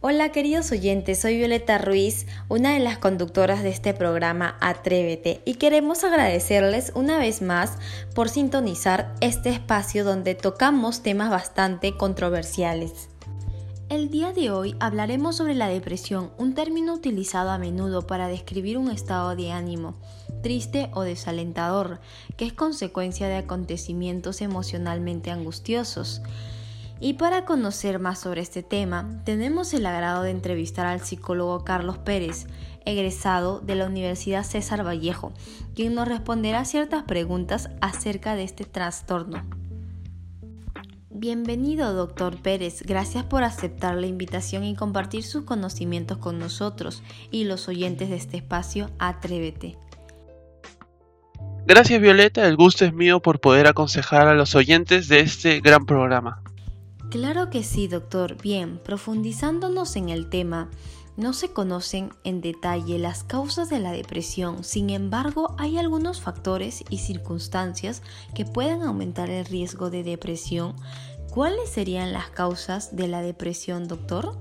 Hola queridos oyentes, soy Violeta Ruiz, una de las conductoras de este programa Atrévete y queremos agradecerles una vez más por sintonizar este espacio donde tocamos temas bastante controversiales. El día de hoy hablaremos sobre la depresión, un término utilizado a menudo para describir un estado de ánimo triste o desalentador, que es consecuencia de acontecimientos emocionalmente angustiosos. Y para conocer más sobre este tema, tenemos el agrado de entrevistar al psicólogo Carlos Pérez, egresado de la Universidad César Vallejo, quien nos responderá ciertas preguntas acerca de este trastorno. Bienvenido, doctor Pérez. Gracias por aceptar la invitación y compartir sus conocimientos con nosotros y los oyentes de este espacio Atrévete. Gracias, Violeta. El gusto es mío por poder aconsejar a los oyentes de este gran programa. Claro que sí, doctor. Bien, profundizándonos en el tema, no se conocen en detalle las causas de la depresión, sin embargo hay algunos factores y circunstancias que pueden aumentar el riesgo de depresión. ¿Cuáles serían las causas de la depresión, doctor?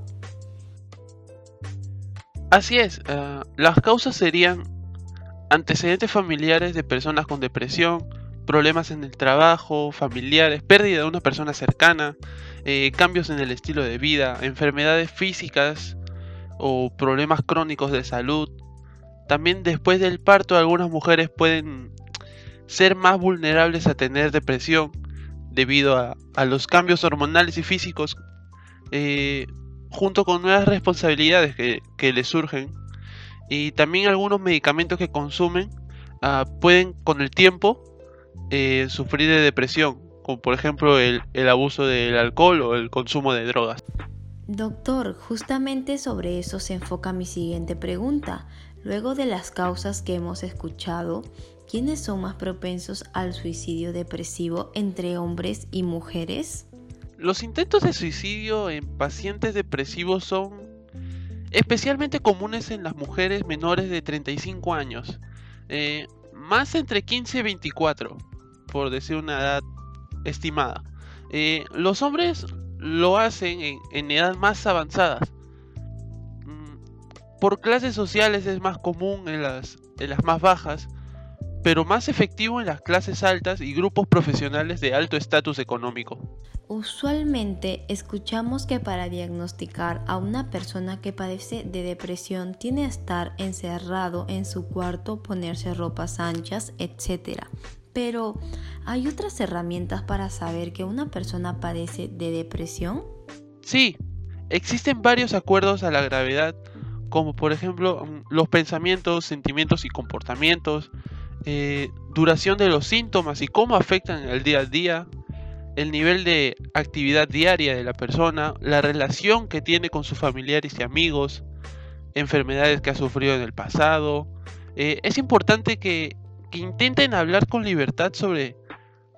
Así es, uh, las causas serían antecedentes familiares de personas con depresión, problemas en el trabajo, familiares, pérdida de una persona cercana, eh, cambios en el estilo de vida, enfermedades físicas o problemas crónicos de salud. También después del parto algunas mujeres pueden ser más vulnerables a tener depresión debido a, los cambios hormonales y físicos eh, junto con nuevas responsabilidades que, que les surgen y también algunos medicamentos que consumen ah, pueden con el tiempo eh, sufrir de depresión, como por ejemplo el, el abuso del alcohol o el consumo de drogas. Doctor, justamente sobre eso se enfoca mi siguiente pregunta. Luego de las causas que hemos escuchado, ¿quiénes son más propensos al suicidio depresivo entre hombres y mujeres? Los intentos de suicidio en pacientes depresivos son especialmente comunes en las mujeres menores de 35 años. Eh, más entre 15 y 24, por decir una edad estimada. Eh, los hombres lo hacen en, en edad más avanzadas. Mm, por clases sociales es más común en las, en las más bajas, pero más efectivo en las clases altas y grupos profesionales de alto estatus económico. Usualmente escuchamos que para diagnosticar a una persona que padece de depresión tiene que estar encerrado en su cuarto, ponerse ropas anchas, etc. Pero, ¿hay otras herramientas para saber que una persona padece de depresión? Sí, existen varios acuerdos a la gravedad, como por ejemplo mm, los pensamientos, sentimientos y comportamientos, eh, duración de los síntomas y cómo afectan el día a día, el nivel de actividad diaria de la persona, la relación que tiene con sus familiares y amigos, enfermedades que ha sufrido en el pasado. Eh, es importante que, que intenten hablar con libertad sobre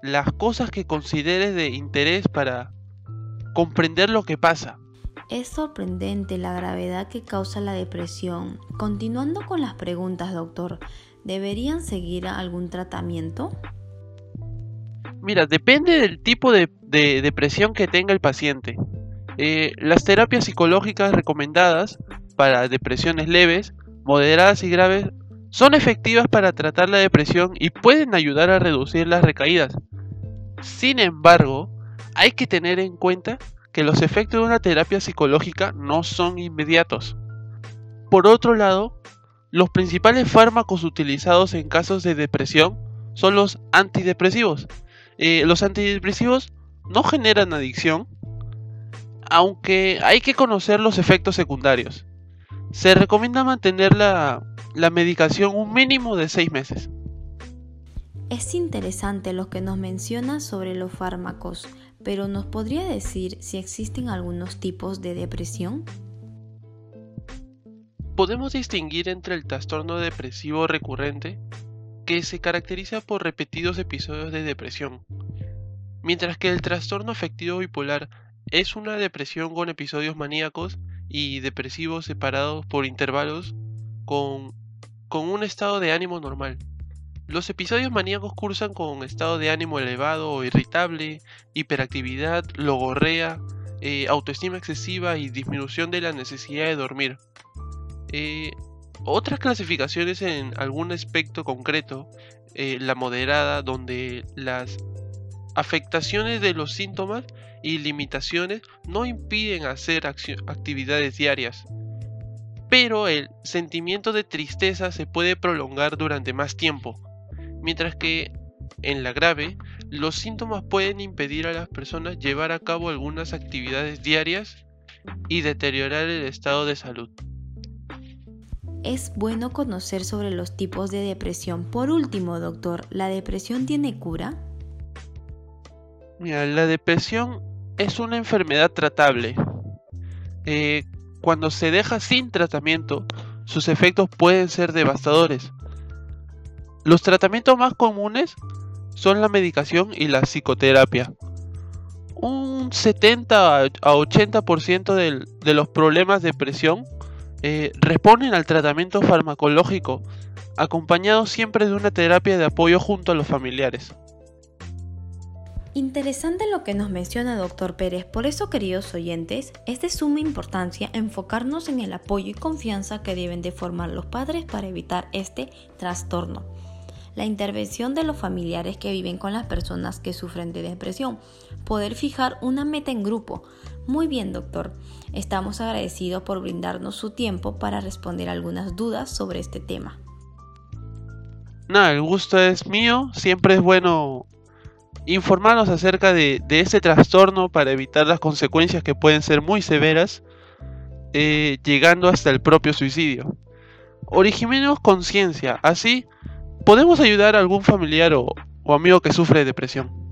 las cosas que consideres de interés para comprender lo que pasa. Es sorprendente la gravedad que causa la depresión. Continuando con las preguntas, doctor, ¿deberían seguir algún tratamiento? Mira, depende del tipo de, depresión que tenga el paciente. Eh, las terapias psicológicas recomendadas para depresiones leves, moderadas y graves son efectivas para tratar la depresión y pueden ayudar a reducir las recaídas. Sin embargo, hay que tener en cuenta que los efectos de una terapia psicológica no son inmediatos. Por otro lado, los principales fármacos utilizados en casos de depresión son los antidepresivos, eh, los antidepresivos no generan adicción, aunque hay que conocer los efectos secundarios. Se recomienda mantener la, la medicación un mínimo de 6 meses. Es interesante lo que nos menciona sobre los fármacos, pero ¿nos podría decir si existen algunos tipos de depresión? Podemos distinguir entre el trastorno depresivo recurrente que se caracteriza por repetidos episodios de depresión, mientras que el trastorno afectivo bipolar es una depresión con episodios maníacos y depresivos separados por intervalos con, un estado de ánimo normal. Los episodios maníacos cursan con estado de ánimo elevado o irritable, hiperactividad, logorrea eh, autoestima excesiva y disminución de la necesidad de dormir. Eh, otras clasificaciones en algún aspecto concreto, eh, la moderada, donde las afectaciones de los síntomas y limitaciones no impiden hacer actividades diarias, pero el sentimiento de tristeza se puede prolongar durante más tiempo, mientras que en la grave, los síntomas pueden impedir a las personas llevar a cabo algunas actividades diarias y deteriorar el estado de salud. Es bueno conocer sobre los tipos de depresión. Por último, doctor, ¿la depresión tiene cura? Mira, la depresión es una enfermedad tratable. Eh, cuando se deja sin tratamiento, sus efectos pueden ser devastadores. Los tratamientos más comunes son la medicación y la psicoterapia. Un 70 a 80% de los problemas de depresión eh, responden al tratamiento farmacológico, acompañado siempre de una terapia de apoyo junto a los familiares. Interesante lo que nos menciona doctor Pérez, por eso queridos oyentes, es de suma importancia enfocarnos en el apoyo y confianza que deben de formar los padres para evitar este trastorno la intervención de los familiares que viven con las personas que sufren de depresión, poder fijar una meta en grupo. Muy bien, doctor. Estamos agradecidos por brindarnos su tiempo para responder algunas dudas sobre este tema. Nada, el gusto es mío. Siempre es bueno informarnos acerca de, de este trastorno para evitar las consecuencias que pueden ser muy severas, eh, llegando hasta el propio suicidio. Originemos conciencia, así ¿Podemos ayudar a algún familiar o, amigo que sufre de depresión?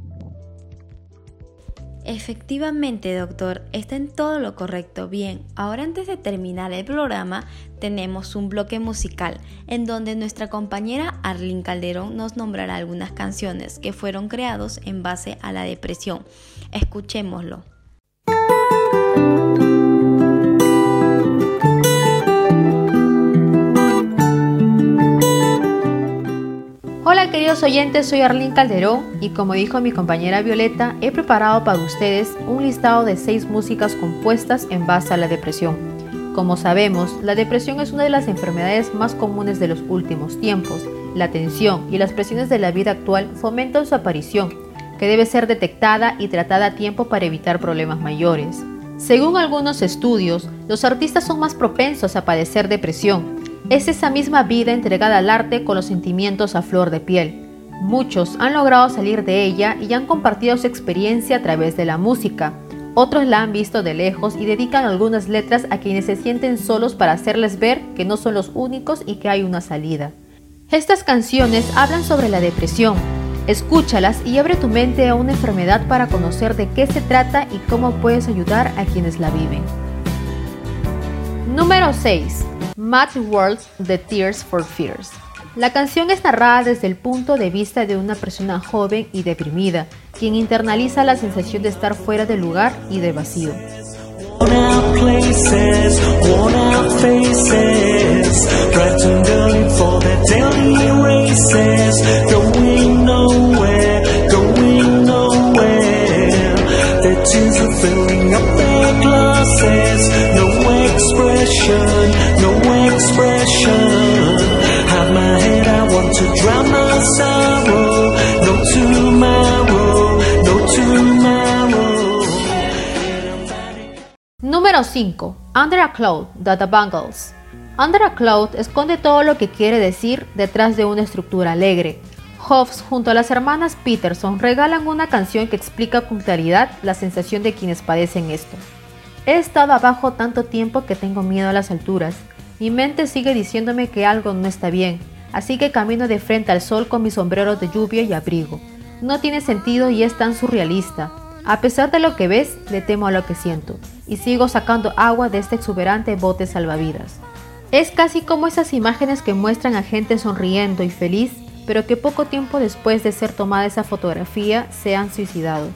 Efectivamente, doctor, está en todo lo correcto. Bien, ahora antes de terminar el programa, tenemos un bloque musical en donde nuestra compañera Arlene Calderón nos nombrará algunas canciones que fueron creados en base a la depresión. Escuchémoslo. Hola queridos oyentes, soy Arlene Calderón y como dijo mi compañera Violeta, he preparado para ustedes un listado de seis músicas compuestas en base a la depresión. Como sabemos, la depresión es una de las enfermedades más comunes de los últimos tiempos. La tensión y las presiones de la vida actual fomentan su aparición, que debe ser detectada y tratada a tiempo para evitar problemas mayores. Según algunos estudios, los artistas son más propensos a padecer depresión, es esa misma vida entregada al arte con los sentimientos a flor de piel. Muchos han logrado salir de ella y han compartido su experiencia a través de la música. Otros la han visto de lejos y dedican algunas letras a quienes se sienten solos para hacerles ver que no son los únicos y que hay una salida. Estas canciones hablan sobre la depresión. Escúchalas y abre tu mente a una enfermedad para conocer de qué se trata y cómo puedes ayudar a quienes la viven. Número 6. Matt World's The Tears for Fears. La canción es narrada desde el punto de vista de una persona joven y deprimida, quien internaliza la sensación de estar fuera de lugar y de vacío. Número 5. Under a Cloud, de The Bangles. Under a Cloud esconde todo lo que quiere decir detrás de una estructura alegre. Hobbs junto a las hermanas Peterson regalan una canción que explica con claridad la sensación de quienes padecen esto. He estado abajo tanto tiempo que tengo miedo a las alturas. Mi mente sigue diciéndome que algo no está bien, así que camino de frente al sol con mi sombrero de lluvia y abrigo. No tiene sentido y es tan surrealista. A pesar de lo que ves, le temo a lo que siento, y sigo sacando agua de este exuberante bote salvavidas. Es casi como esas imágenes que muestran a gente sonriendo y feliz, pero que poco tiempo después de ser tomada esa fotografía se han suicidado.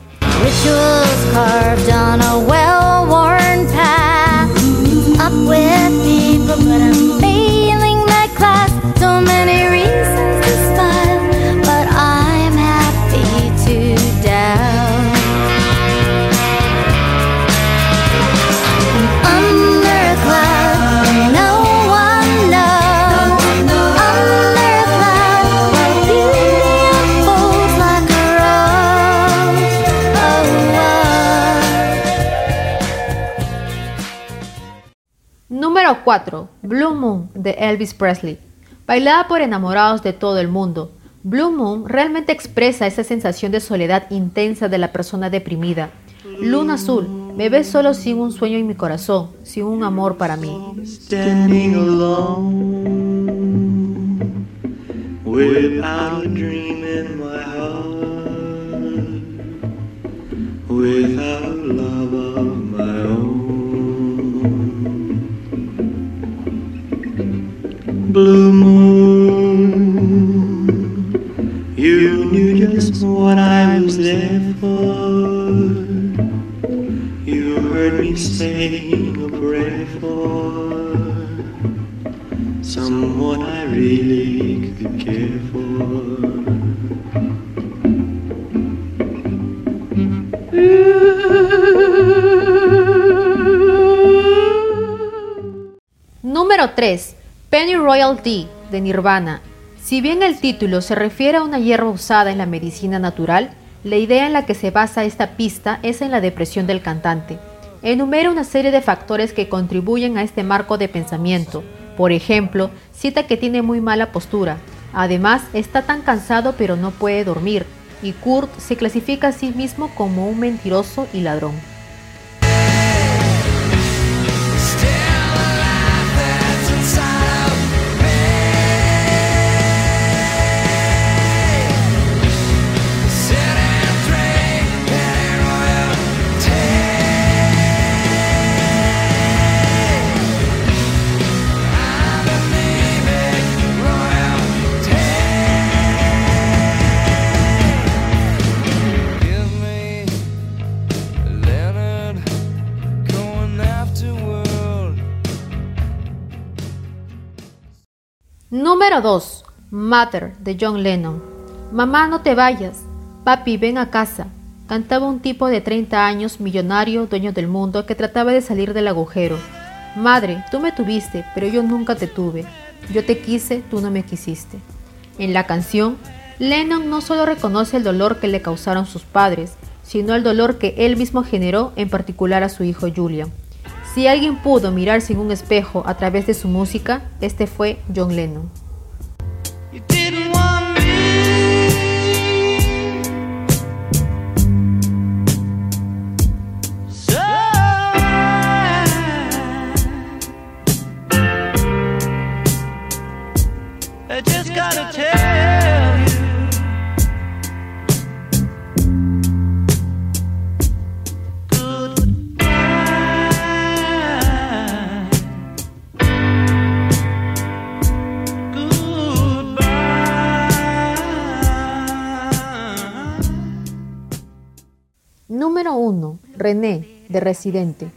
Rituals carved on a well-worn path. Up with people, but I'm failing my class. So many reasons. 4. Blue Moon de Elvis Presley. Bailada por enamorados de todo el mundo. Blue Moon realmente expresa esa sensación de soledad intensa de la persona deprimida. Luna azul, me ves solo sin un sueño en mi corazón, sin un amor para mí. Blue moon, you knew just what I was there for. You heard me sing a prayer for someone I really De Nirvana. Si bien el título se refiere a una hierba usada en la medicina natural, la idea en la que se basa esta pista es en la depresión del cantante. Enumera una serie de factores que contribuyen a este marco de pensamiento. Por ejemplo, cita que tiene muy mala postura. Además, está tan cansado pero no puede dormir. Y Kurt se clasifica a sí mismo como un mentiroso y ladrón. Número 2. Matter de John Lennon. Mamá, no te vayas. Papi, ven a casa. Cantaba un tipo de 30 años, millonario, dueño del mundo, que trataba de salir del agujero. Madre, tú me tuviste, pero yo nunca te tuve. Yo te quise, tú no me quisiste. En la canción, Lennon no solo reconoce el dolor que le causaron sus padres, sino el dolor que él mismo generó, en particular a su hijo Julian. Si alguien pudo mirarse en un espejo a través de su música, este fue John Lennon. René, de Residente.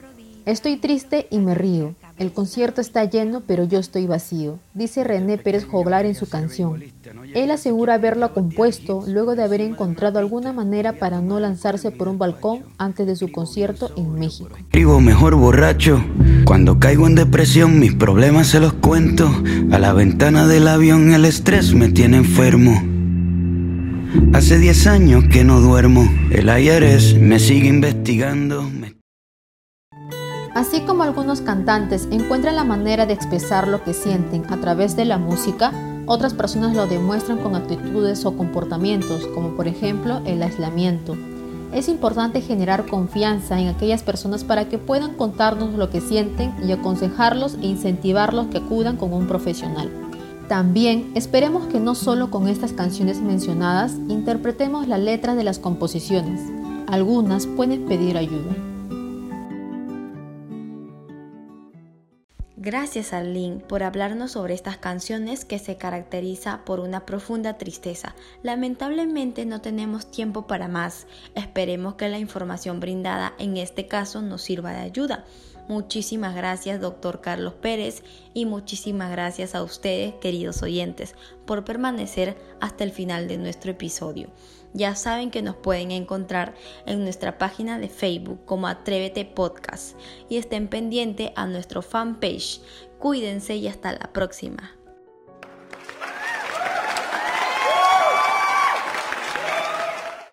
Estoy triste y me río. El concierto está lleno, pero yo estoy vacío, dice René Pérez Joglar en su canción. Él asegura haberlo compuesto luego de haber encontrado alguna manera para no lanzarse por un balcón antes de su concierto en México. Vivo mejor borracho. Cuando caigo en depresión, mis problemas se los cuento. A la ventana del avión el estrés me tiene enfermo. Hace 10 años que no duermo, el IRS me sigue investigando. Así como algunos cantantes encuentran la manera de expresar lo que sienten a través de la música, otras personas lo demuestran con actitudes o comportamientos, como por ejemplo el aislamiento. Es importante generar confianza en aquellas personas para que puedan contarnos lo que sienten y aconsejarlos e incentivarlos que acudan con un profesional. También esperemos que no solo con estas canciones mencionadas interpretemos la letra de las composiciones. Algunas pueden pedir ayuda. Gracias Arlene por hablarnos sobre estas canciones que se caracteriza por una profunda tristeza. Lamentablemente no tenemos tiempo para más. Esperemos que la información brindada en este caso nos sirva de ayuda. Muchísimas gracias, doctor Carlos Pérez, y muchísimas gracias a ustedes, queridos oyentes, por permanecer hasta el final de nuestro episodio. Ya saben que nos pueden encontrar en nuestra página de Facebook como Atrévete Podcast y estén pendientes a nuestro fanpage. Cuídense y hasta la próxima.